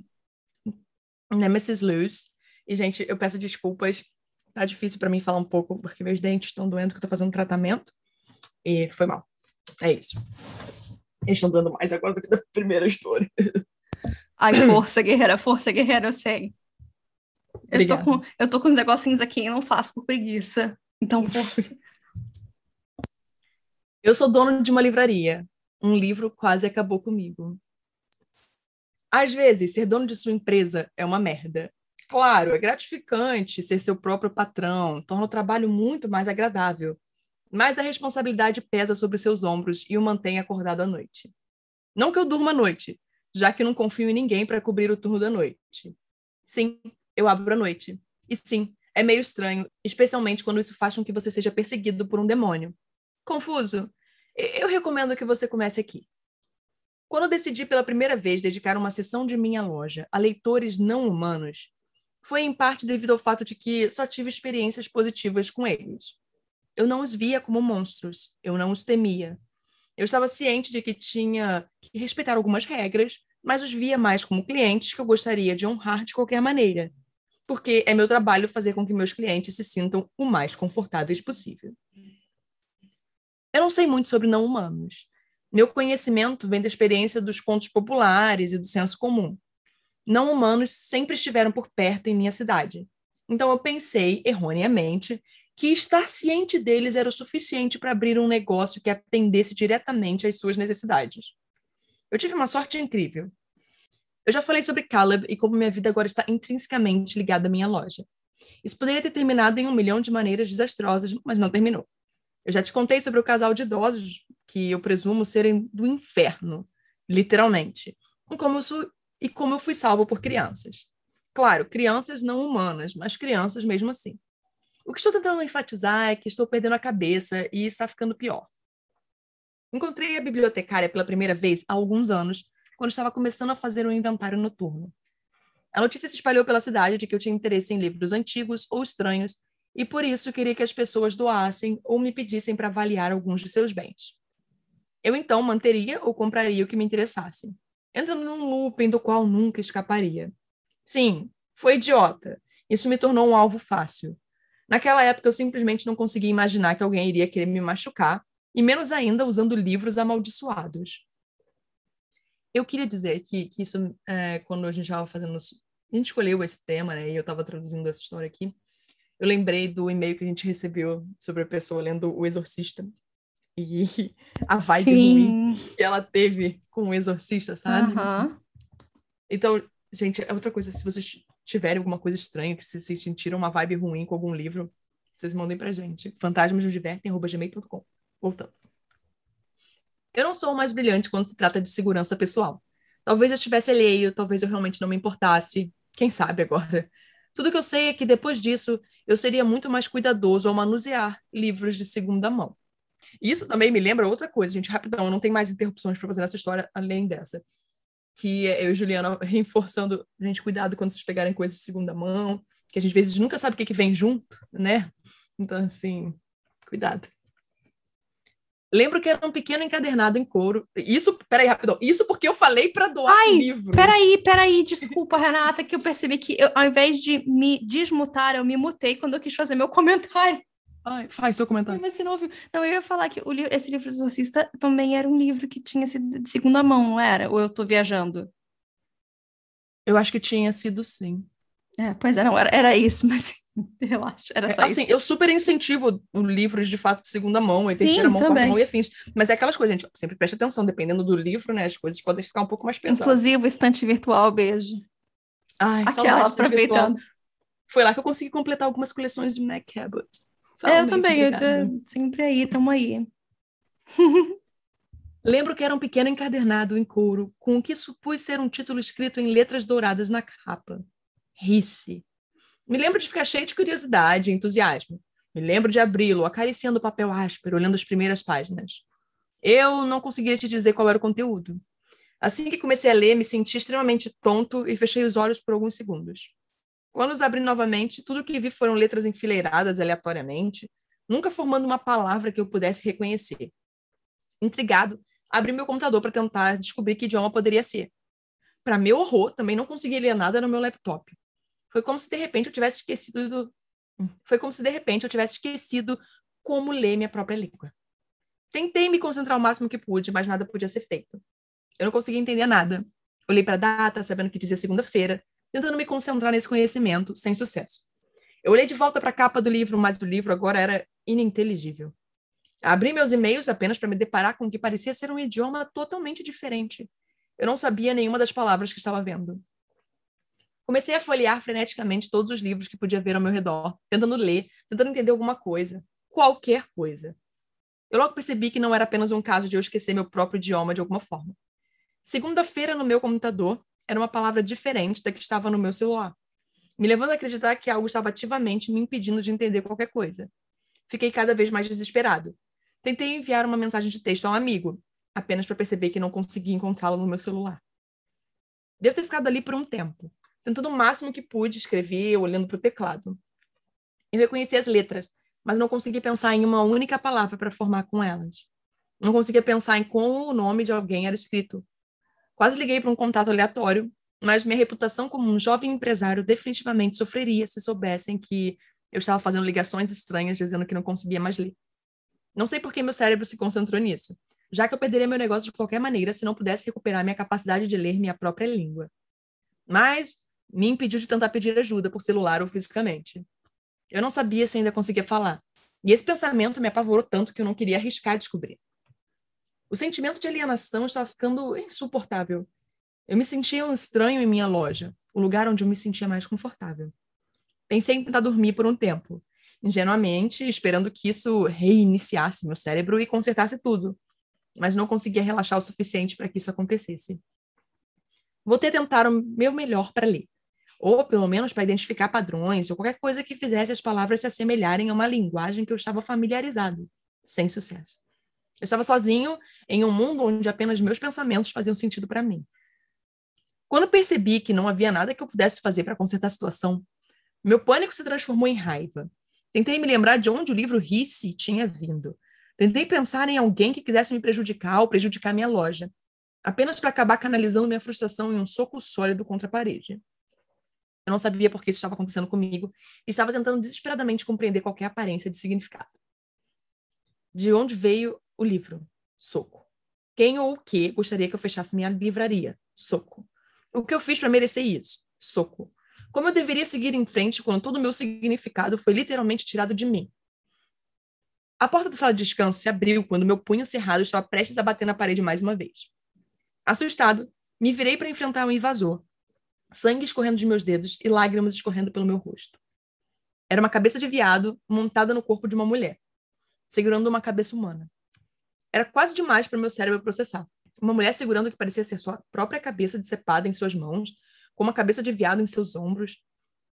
Nemesis Luz. E, gente, eu peço desculpas. Tá difícil para mim falar um pouco, porque meus dentes estão doendo, que eu tô fazendo tratamento. E foi mal. É isso. Eles estão doendo mais agora do que da primeira história. Ai, força, guerreira, força, guerreira, eu sei. Eu tô, com, eu tô com os negocinhos aqui e não faço por preguiça. Então, força. Eu sou dono de uma livraria. Um livro quase acabou comigo. Às vezes, ser dono de sua empresa é uma merda. Claro, é gratificante ser seu próprio patrão, torna o trabalho muito mais agradável. Mas a responsabilidade pesa sobre seus ombros e o mantém acordado à noite. Não que eu durma à noite, já que não confio em ninguém para cobrir o turno da noite. Sim, eu abro à noite. E sim, é meio estranho, especialmente quando isso faz com que você seja perseguido por um demônio. Confuso? Eu recomendo que você comece aqui. Quando decidi pela primeira vez dedicar uma sessão de minha loja a leitores não humanos, foi em parte devido ao fato de que só tive experiências positivas com eles. Eu não os via como monstros, eu não os temia. Eu estava ciente de que tinha que respeitar algumas regras, mas os via mais como clientes que eu gostaria de honrar de qualquer maneira, porque é meu trabalho fazer com que meus clientes se sintam o mais confortáveis possível. Eu não sei muito sobre não humanos. Meu conhecimento vem da experiência dos contos populares e do senso comum. Não humanos sempre estiveram por perto em minha cidade. Então eu pensei, erroneamente, que estar ciente deles era o suficiente para abrir um negócio que atendesse diretamente às suas necessidades. Eu tive uma sorte incrível. Eu já falei sobre Caleb e como minha vida agora está intrinsecamente ligada à minha loja. Isso poderia ter terminado em um milhão de maneiras desastrosas, mas não terminou. Eu já te contei sobre o casal de idosos que eu presumo serem do inferno, literalmente, e como, isso, e como eu fui salvo por crianças. Claro, crianças não humanas, mas crianças mesmo assim. O que estou tentando enfatizar é que estou perdendo a cabeça e está ficando pior. Encontrei a bibliotecária pela primeira vez há alguns anos, quando estava começando a fazer um inventário noturno. A notícia se espalhou pela cidade de que eu tinha interesse em livros antigos ou estranhos e por isso queria que as pessoas doassem ou me pedissem para avaliar alguns de seus bens. Eu então manteria ou compraria o que me interessasse, entrando num looping do qual nunca escaparia. Sim, foi idiota. Isso me tornou um alvo fácil. Naquela época eu simplesmente não conseguia imaginar que alguém iria querer me machucar, e menos ainda usando livros amaldiçoados. Eu queria dizer que, que isso, é, quando a gente estava fazendo. A gente escolheu esse tema, né? E eu estava traduzindo essa história aqui. Eu lembrei do e-mail que a gente recebeu sobre a pessoa lendo O Exorcista. e a vibe Sim. ruim que ela teve com o exorcista, sabe? Aham. Então, gente, é outra coisa, se vocês tiverem alguma coisa estranha, que se vocês sentiram uma vibe ruim com algum livro, vocês mandem pra gente. fantasmasnosdivertem.gmail.com Voltando. Eu não sou mais brilhante quando se trata de segurança pessoal. Talvez eu estivesse alheio, talvez eu realmente não me importasse. Quem sabe agora? Tudo que eu sei é que depois disso eu seria muito mais cuidadoso ao manusear livros de segunda mão. Isso também me lembra outra coisa, gente, rapidão, não tem mais interrupções para fazer nessa história além dessa. Que eu e Juliana reforçando, gente, cuidado quando vocês pegarem coisas de segunda mão, que a gente às vezes nunca sabe o que, que vem junto, né? Então, assim, cuidado. Lembro que era um pequeno encadernado em couro. Isso, peraí, rapidão. Isso porque eu falei para doar Ai, livro. Peraí, peraí, desculpa, Renata, que eu percebi que eu, ao invés de me desmutar, eu me mutei quando eu quis fazer meu comentário. Ai, faz seu comentário. Mas você não ouviu. Não, eu ia falar que o li- esse livro do Exorcista também era um livro que tinha sido de segunda mão, não era? Ou eu tô viajando? Eu acho que tinha sido sim. É, pois é, não, era, era isso, mas relaxa, era só assim, isso. eu super incentivo livros de fato de segunda mão, e Sim, terceira mão, quarta também. mão e afins. Mas é aquelas coisas, gente, sempre preste atenção, dependendo do livro, né? As coisas podem ficar um pouco mais pesadas. Inclusive o estante virtual, beijo. Ai, Aquela, saudades do virtual. aproveitando. Foi lá que eu consegui completar algumas coleções de Mac Cabot. É, eu também, eu tô sempre aí, tamo aí. Lembro que era um pequeno encadernado em couro, com o que supus ser um título escrito em letras douradas na capa. Risse. Me lembro de ficar cheio de curiosidade e entusiasmo. Me lembro de abri-lo, acariciando o papel áspero, olhando as primeiras páginas. Eu não conseguia te dizer qual era o conteúdo. Assim que comecei a ler, me senti extremamente tonto e fechei os olhos por alguns segundos. Quando os abri novamente, tudo que vi foram letras enfileiradas aleatoriamente, nunca formando uma palavra que eu pudesse reconhecer. Intrigado, abri meu computador para tentar descobrir que idioma poderia ser. Para meu horror, também não consegui ler nada no meu laptop. Foi como se de repente eu tivesse esquecido do... Foi como se de repente eu tivesse esquecido como ler minha própria língua. Tentei me concentrar o máximo que pude, mas nada podia ser feito. Eu não conseguia entender nada. Olhei para a data, sabendo que dizia segunda-feira, tentando me concentrar nesse conhecimento, sem sucesso. Eu olhei de volta para a capa do livro, mas o livro agora era ininteligível. Abri meus e-mails apenas para me deparar com o que parecia ser um idioma totalmente diferente. Eu não sabia nenhuma das palavras que estava vendo. Comecei a folhear freneticamente todos os livros que podia ver ao meu redor, tentando ler, tentando entender alguma coisa, qualquer coisa. Eu logo percebi que não era apenas um caso de eu esquecer meu próprio idioma de alguma forma. Segunda-feira no meu computador era uma palavra diferente da que estava no meu celular, me levando a acreditar que algo estava ativamente me impedindo de entender qualquer coisa. Fiquei cada vez mais desesperado. Tentei enviar uma mensagem de texto a um amigo, apenas para perceber que não conseguia encontrá-lo no meu celular. Devo ter ficado ali por um tempo, tentando o máximo que pude escrever, olhando para o teclado. Eu reconheci as letras, mas não consegui pensar em uma única palavra para formar com elas. Não conseguia pensar em como o nome de alguém era escrito. Quase liguei para um contato aleatório, mas minha reputação como um jovem empresário definitivamente sofreria se soubessem que eu estava fazendo ligações estranhas dizendo que não conseguia mais ler. Não sei por que meu cérebro se concentrou nisso, já que eu perderia meu negócio de qualquer maneira se não pudesse recuperar minha capacidade de ler minha própria língua. Mas me impediu de tentar pedir ajuda por celular ou fisicamente. Eu não sabia se ainda conseguia falar, e esse pensamento me apavorou tanto que eu não queria arriscar descobrir. O sentimento de alienação estava ficando insuportável. Eu me sentia um estranho em minha loja, o lugar onde eu me sentia mais confortável. Pensei em tentar dormir por um tempo, ingenuamente, esperando que isso reiniciasse meu cérebro e consertasse tudo, mas não conseguia relaxar o suficiente para que isso acontecesse. Voltei a tentar o meu melhor para ler, ou pelo menos para identificar padrões ou qualquer coisa que fizesse as palavras se assemelharem a uma linguagem que eu estava familiarizado, sem sucesso. Eu estava sozinho em um mundo onde apenas meus pensamentos faziam sentido para mim. Quando percebi que não havia nada que eu pudesse fazer para consertar a situação, meu pânico se transformou em raiva. Tentei me lembrar de onde o livro Risse tinha vindo. Tentei pensar em alguém que quisesse me prejudicar ou prejudicar minha loja, apenas para acabar canalizando minha frustração em um soco sólido contra a parede. Eu não sabia por que isso estava acontecendo comigo e estava tentando desesperadamente compreender qualquer aparência de significado. De onde veio o livro? Soco. Quem ou o que gostaria que eu fechasse minha livraria? Soco. O que eu fiz para merecer isso? Soco. Como eu deveria seguir em frente quando todo o meu significado foi literalmente tirado de mim? A porta da sala de descanso se abriu quando meu punho cerrado estava prestes a bater na parede mais uma vez. Assustado, me virei para enfrentar o um invasor, sangue escorrendo de meus dedos e lágrimas escorrendo pelo meu rosto. Era uma cabeça de viado montada no corpo de uma mulher, segurando uma cabeça humana. Era quase demais para meu cérebro processar. Uma mulher segurando o que parecia ser sua própria cabeça decepada em suas mãos, com uma cabeça de viado em seus ombros.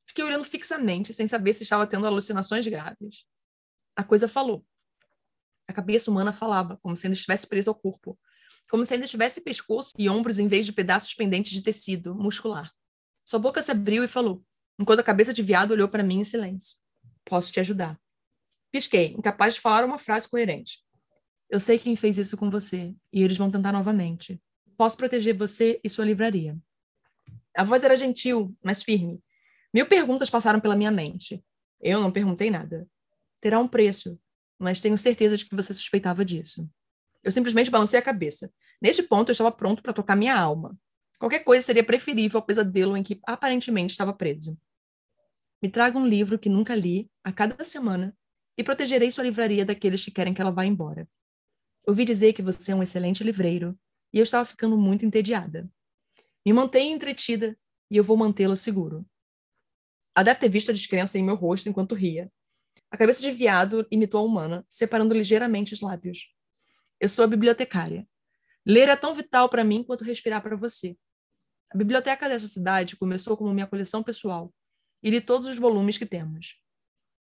Fiquei olhando fixamente, sem saber se estava tendo alucinações graves. A coisa falou. A cabeça humana falava, como se ainda estivesse presa ao corpo, como se ainda tivesse pescoço e ombros em vez de pedaços pendentes de tecido muscular. Sua boca se abriu e falou, enquanto a cabeça de viado olhou para mim em silêncio. Posso te ajudar. Pisquei, incapaz de falar uma frase coerente. Eu sei quem fez isso com você, e eles vão tentar novamente. Posso proteger você e sua livraria. A voz era gentil, mas firme. Mil perguntas passaram pela minha mente. Eu não perguntei nada. Terá um preço, mas tenho certeza de que você suspeitava disso. Eu simplesmente balancei a cabeça. Neste ponto, eu estava pronto para tocar minha alma. Qualquer coisa seria preferível ao pesadelo em que aparentemente estava preso. Me traga um livro que nunca li a cada semana e protegerei sua livraria daqueles que querem que ela vá embora. Ouvi dizer que você é um excelente livreiro e eu estava ficando muito entediada. Me mantenha entretida e eu vou mantê-la seguro. Ela deve ter visto a descrença em meu rosto enquanto ria. A cabeça de viado imitou a humana, separando ligeiramente os lábios. Eu sou a bibliotecária. Ler é tão vital para mim quanto respirar para você. A biblioteca dessa cidade começou como minha coleção pessoal e li todos os volumes que temos.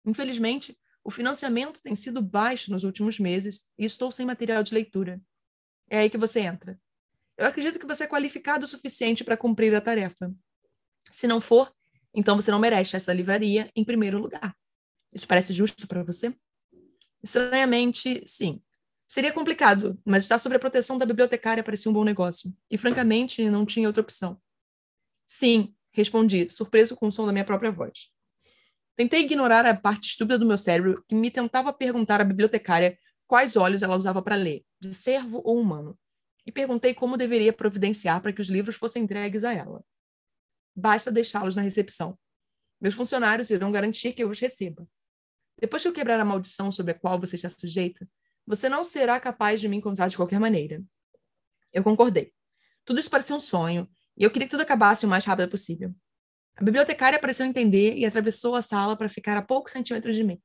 Infelizmente, o financiamento tem sido baixo nos últimos meses e estou sem material de leitura. É aí que você entra. Eu acredito que você é qualificado o suficiente para cumprir a tarefa. Se não for, então você não merece essa livraria em primeiro lugar. Isso parece justo para você? Estranhamente, sim. Seria complicado, mas estar sob a proteção da bibliotecária parecia um bom negócio. E, francamente, não tinha outra opção. Sim, respondi, surpreso com o som da minha própria voz. Tentei ignorar a parte estúpida do meu cérebro que me tentava perguntar à bibliotecária quais olhos ela usava para ler, de servo ou humano, e perguntei como deveria providenciar para que os livros fossem entregues a ela. Basta deixá-los na recepção. Meus funcionários irão garantir que eu os receba. Depois que eu quebrar a maldição sobre a qual você está sujeita, você não será capaz de me encontrar de qualquer maneira. Eu concordei. Tudo isso parecia um sonho, e eu queria que tudo acabasse o mais rápido possível. A bibliotecária pareceu entender e atravessou a sala para ficar a poucos centímetros de mim.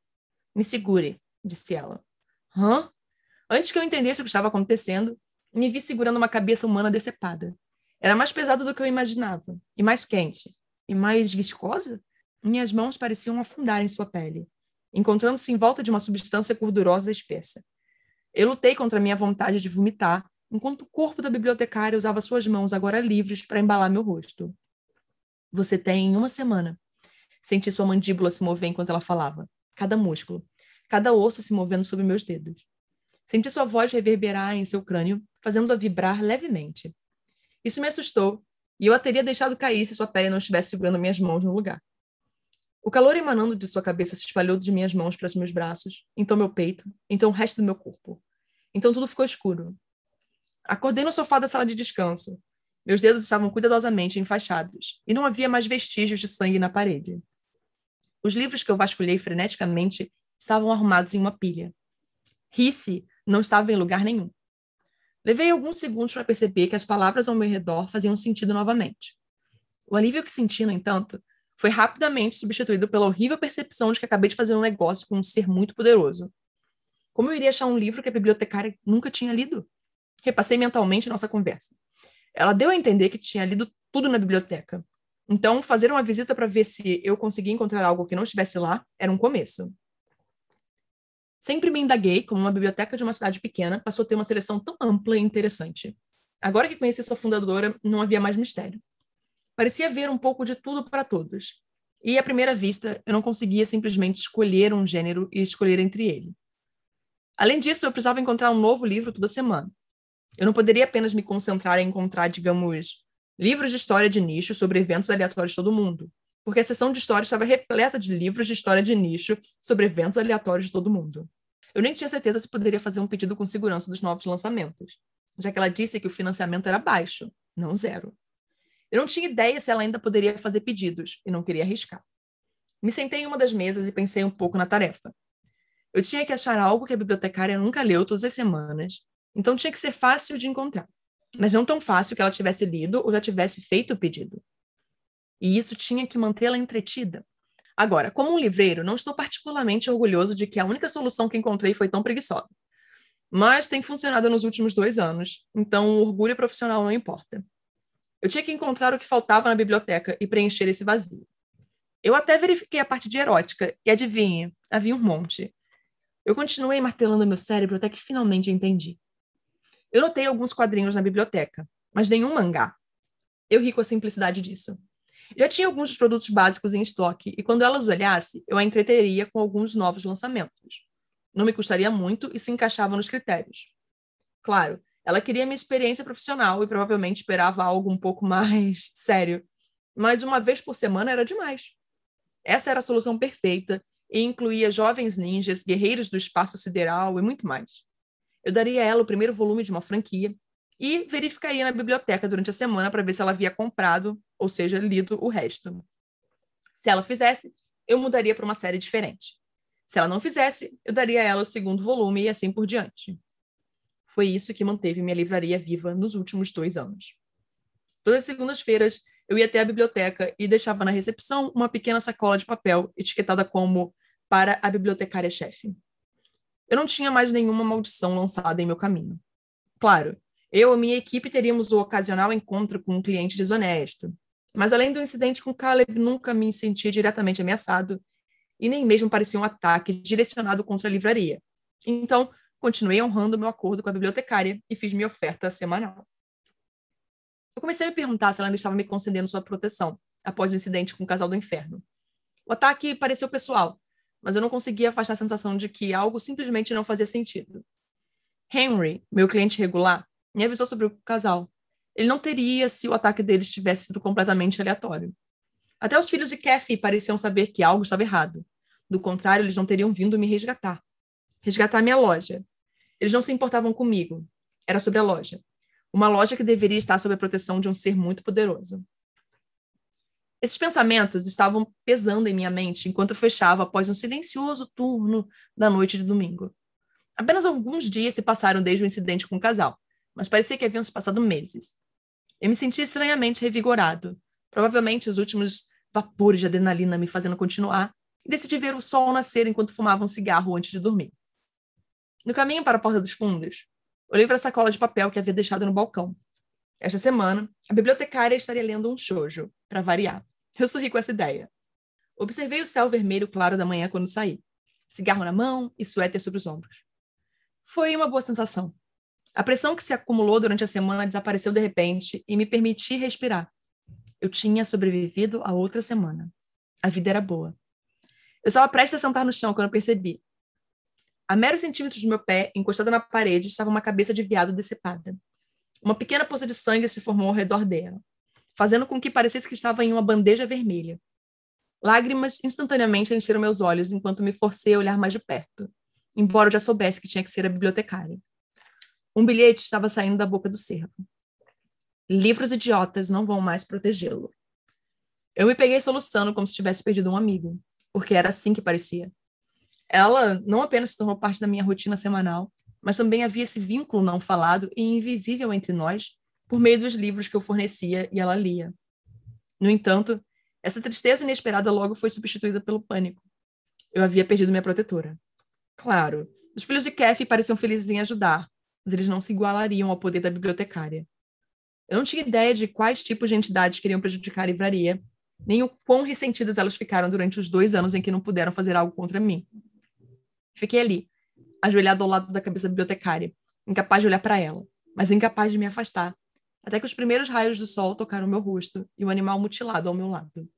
Me segure, disse ela. Hã? Antes que eu entendesse o que estava acontecendo, me vi segurando uma cabeça humana decepada. Era mais pesada do que eu imaginava, e mais quente, e mais viscosa. Minhas mãos pareciam afundar em sua pele, encontrando-se em volta de uma substância gordurosa e espessa. Eu lutei contra minha vontade de vomitar, enquanto o corpo da bibliotecária usava suas mãos, agora livres, para embalar meu rosto. Você tem uma semana. Senti sua mandíbula se mover enquanto ela falava. Cada músculo, cada osso se movendo sob meus dedos. Senti sua voz reverberar em seu crânio, fazendo-a vibrar levemente. Isso me assustou, e eu a teria deixado cair se sua pele não estivesse segurando minhas mãos no lugar. O calor emanando de sua cabeça se espalhou de minhas mãos para os meus braços, então meu peito, então o resto do meu corpo. Então tudo ficou escuro. Acordei no sofá da sala de descanso. Meus dedos estavam cuidadosamente enfaixados, e não havia mais vestígios de sangue na parede. Os livros que eu vasculhei freneticamente estavam arrumados em uma pilha. Risse não estava em lugar nenhum. Levei alguns segundos para perceber que as palavras ao meu redor faziam sentido novamente. O alívio que senti, no entanto, foi rapidamente substituído pela horrível percepção de que acabei de fazer um negócio com um ser muito poderoso. Como eu iria achar um livro que a bibliotecária nunca tinha lido? Repassei mentalmente nossa conversa. Ela deu a entender que tinha lido tudo na biblioteca. Então, fazer uma visita para ver se eu conseguia encontrar algo que não estivesse lá era um começo. Sempre me indaguei como uma biblioteca de uma cidade pequena passou a ter uma seleção tão ampla e interessante. Agora que conheci sua fundadora, não havia mais mistério. Parecia ver um pouco de tudo para todos. E, à primeira vista, eu não conseguia simplesmente escolher um gênero e escolher entre ele. Além disso, eu precisava encontrar um novo livro toda semana. Eu não poderia apenas me concentrar em encontrar, digamos, livros de história de nicho sobre eventos aleatórios de todo mundo, porque a seção de história estava repleta de livros de história de nicho sobre eventos aleatórios de todo mundo. Eu nem tinha certeza se poderia fazer um pedido com segurança dos novos lançamentos, já que ela disse que o financiamento era baixo, não zero. Eu não tinha ideia se ela ainda poderia fazer pedidos e não queria arriscar. Me sentei em uma das mesas e pensei um pouco na tarefa. Eu tinha que achar algo que a bibliotecária nunca leu todas as semanas, então tinha que ser fácil de encontrar, mas não tão fácil que ela tivesse lido ou já tivesse feito o pedido. E isso tinha que mantê-la entretida. Agora, como um livreiro, não estou particularmente orgulhoso de que a única solução que encontrei foi tão preguiçosa. Mas tem funcionado nos últimos dois anos, então o orgulho profissional não importa. Eu tinha que encontrar o que faltava na biblioteca e preencher esse vazio. Eu até verifiquei a parte de erótica, e adivinhe, havia um monte. Eu continuei martelando meu cérebro até que finalmente entendi. Eu notei alguns quadrinhos na biblioteca, mas nenhum mangá. Eu ri com a simplicidade disso. Já tinha alguns dos produtos básicos em estoque, e quando ela os olhasse, eu a entreteria com alguns novos lançamentos. Não me custaria muito e se encaixava nos critérios. Claro, ela queria minha experiência profissional e provavelmente esperava algo um pouco mais sério, mas uma vez por semana era demais. Essa era a solução perfeita e incluía jovens ninjas, guerreiros do espaço sideral e muito mais. Eu daria a ela o primeiro volume de uma franquia e verificaria na biblioteca durante a semana para ver se ela havia comprado, ou seja, lido o resto. Se ela fizesse, eu mudaria para uma série diferente. Se ela não fizesse, eu daria a ela o segundo volume e assim por diante. Foi isso que manteve minha livraria viva nos últimos dois anos. Todas as segundas-feiras, eu ia até a biblioteca e deixava na recepção uma pequena sacola de papel etiquetada como para a bibliotecária-chefe. Eu não tinha mais nenhuma maldição lançada em meu caminho. Claro, eu e minha equipe teríamos o ocasional encontro com um cliente desonesto, mas além do incidente com Caleb, nunca me senti diretamente ameaçado e nem mesmo parecia um ataque direcionado contra a livraria. Então, continuei honrando meu acordo com a bibliotecária e fiz minha oferta semanal. Eu comecei a me perguntar se ela ainda estava me concedendo sua proteção, após o incidente com o casal do inferno. O ataque pareceu pessoal, mas eu não conseguia afastar a sensação de que algo simplesmente não fazia sentido. Henry, meu cliente regular, me avisou sobre o casal. Ele não teria se o ataque deles tivesse sido completamente aleatório. Até os filhos de Kathy pareciam saber que algo estava errado. Do contrário, eles não teriam vindo me resgatar. Resgatar minha loja. Eles não se importavam comigo. Era sobre a loja. Uma loja que deveria estar sob a proteção de um ser muito poderoso. Esses pensamentos estavam pesando em minha mente enquanto fechava após um silencioso turno da noite de domingo. Apenas alguns dias se passaram desde o incidente com o casal, mas parecia que haviam se passado meses. Eu me senti estranhamente revigorado, provavelmente os últimos vapores de adrenalina me fazendo continuar, e decidi ver o sol nascer enquanto fumava um cigarro antes de dormir. No caminho para a porta dos fundos, olhei para a sacola de papel que havia deixado no balcão. Esta semana, a bibliotecária estaria lendo um shoujo, para variar. Eu sorri com essa ideia. Observei o céu vermelho claro da manhã quando saí. Cigarro na mão e suéter sobre os ombros. Foi uma boa sensação. A pressão que se acumulou durante a semana desapareceu de repente e me permitiu respirar. Eu tinha sobrevivido a outra semana. A vida era boa. Eu estava prestes a sentar no chão quando percebi. A meros centímetros do meu pé, encostada na parede, estava uma cabeça de viado decepada. Uma pequena poça de sangue se formou ao redor dela, fazendo com que parecesse que estava em uma bandeja vermelha. Lágrimas instantaneamente encheram meus olhos enquanto me forcei a olhar mais de perto, embora eu já soubesse que tinha que ser a bibliotecária. Um bilhete estava saindo da boca do cervo. Livros idiotas não vão mais protegê-lo. Eu me peguei soluçando como se tivesse perdido um amigo, porque era assim que parecia ela não apenas se tornou parte da minha rotina semanal, mas também havia esse vínculo não falado e invisível entre nós por meio dos livros que eu fornecia e ela lia. No entanto, essa tristeza inesperada logo foi substituída pelo pânico. Eu havia perdido minha protetora. Claro, os filhos de Kathy pareciam felizes em ajudar, mas eles não se igualariam ao poder da bibliotecária. Eu não tinha ideia de quais tipos de entidades queriam prejudicar a livraria, nem o quão ressentidas elas ficaram durante os dois anos em que não puderam fazer algo contra mim. Fiquei ali, ajoelhado ao lado da cabeça da bibliotecária, incapaz de olhar para ela, mas incapaz de me afastar, até que os primeiros raios do sol tocaram meu rosto e o animal mutilado ao meu lado.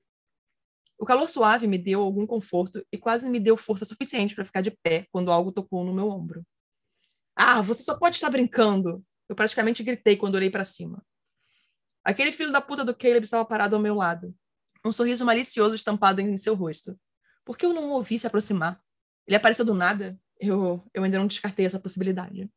O calor suave me deu algum conforto e quase me deu força suficiente para ficar de pé quando algo tocou no meu ombro. Ah, você só pode estar brincando! Eu praticamente gritei quando olhei para cima. Aquele filho da puta do Caleb estava parado ao meu lado, um sorriso malicioso estampado em seu rosto. Por que eu não o ouvi se aproximar? Ele apareceu do nada? Eu, eu ainda não descartei essa possibilidade.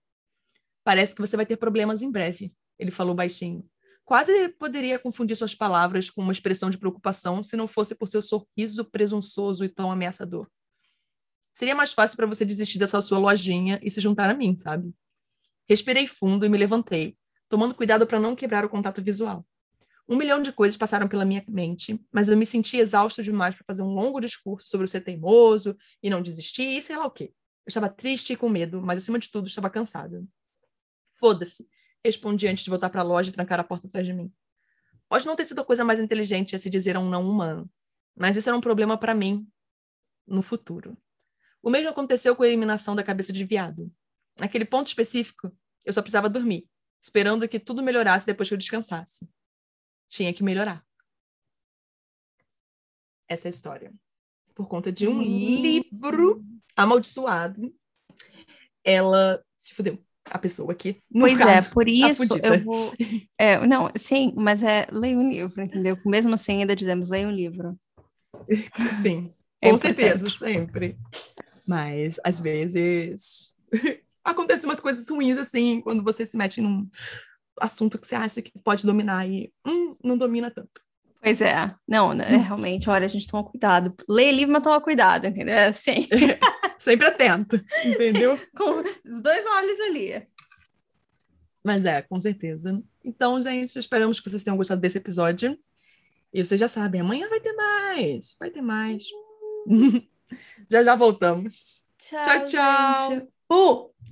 Parece que você vai ter problemas em breve, ele falou baixinho. Quase poderia confundir suas palavras com uma expressão de preocupação se não fosse por seu sorriso presunçoso e tão ameaçador. seria mais fácil para você desistir dessa sua lojinha e se juntar a mim, sabe? Respirei fundo e me levantei, tomando cuidado para não quebrar o contato visual. Um milhão de coisas passaram pela minha mente, mas eu me senti exausto demais para fazer um longo discurso sobre ser teimoso e não desistir e sei lá o quê. Eu estava triste e com medo, mas acima de tudo estava cansada. Foda-se, respondi antes de voltar para a loja e trancar a porta atrás de mim. Pode não ter sido a coisa mais inteligente a se dizer a um não humano, mas isso era um problema para mim no futuro. O mesmo aconteceu com a eliminação da cabeça de viado. Naquele ponto específico, eu só precisava dormir, esperando que tudo melhorasse depois que eu descansasse. Tinha que melhorar. Essa é a história. Por conta de um hum. livro amaldiçoado, ela se fudeu. A pessoa aqui. Pois é, caso, é, por isso eu vou. É, não, sim, mas é leia um livro, entendeu? Mesmo assim, ainda dizemos leia um livro. Sim, é com certeza, sempre. Mas às vezes acontecem umas coisas ruins assim, quando você se mete num assunto que você acha que pode dominar e hum, não domina tanto. Pois é, não, né, hum. realmente, olha, a gente toma cuidado. Lê livro, mas toma cuidado, entendeu? É assim. Sempre atento, entendeu? Com os dois olhos ali. Mas é, com certeza. Então, gente, esperamos que vocês tenham gostado desse episódio. E vocês já sabem, amanhã vai ter mais. Vai ter mais. já já voltamos. Tchau, tchau. tchau. Uh!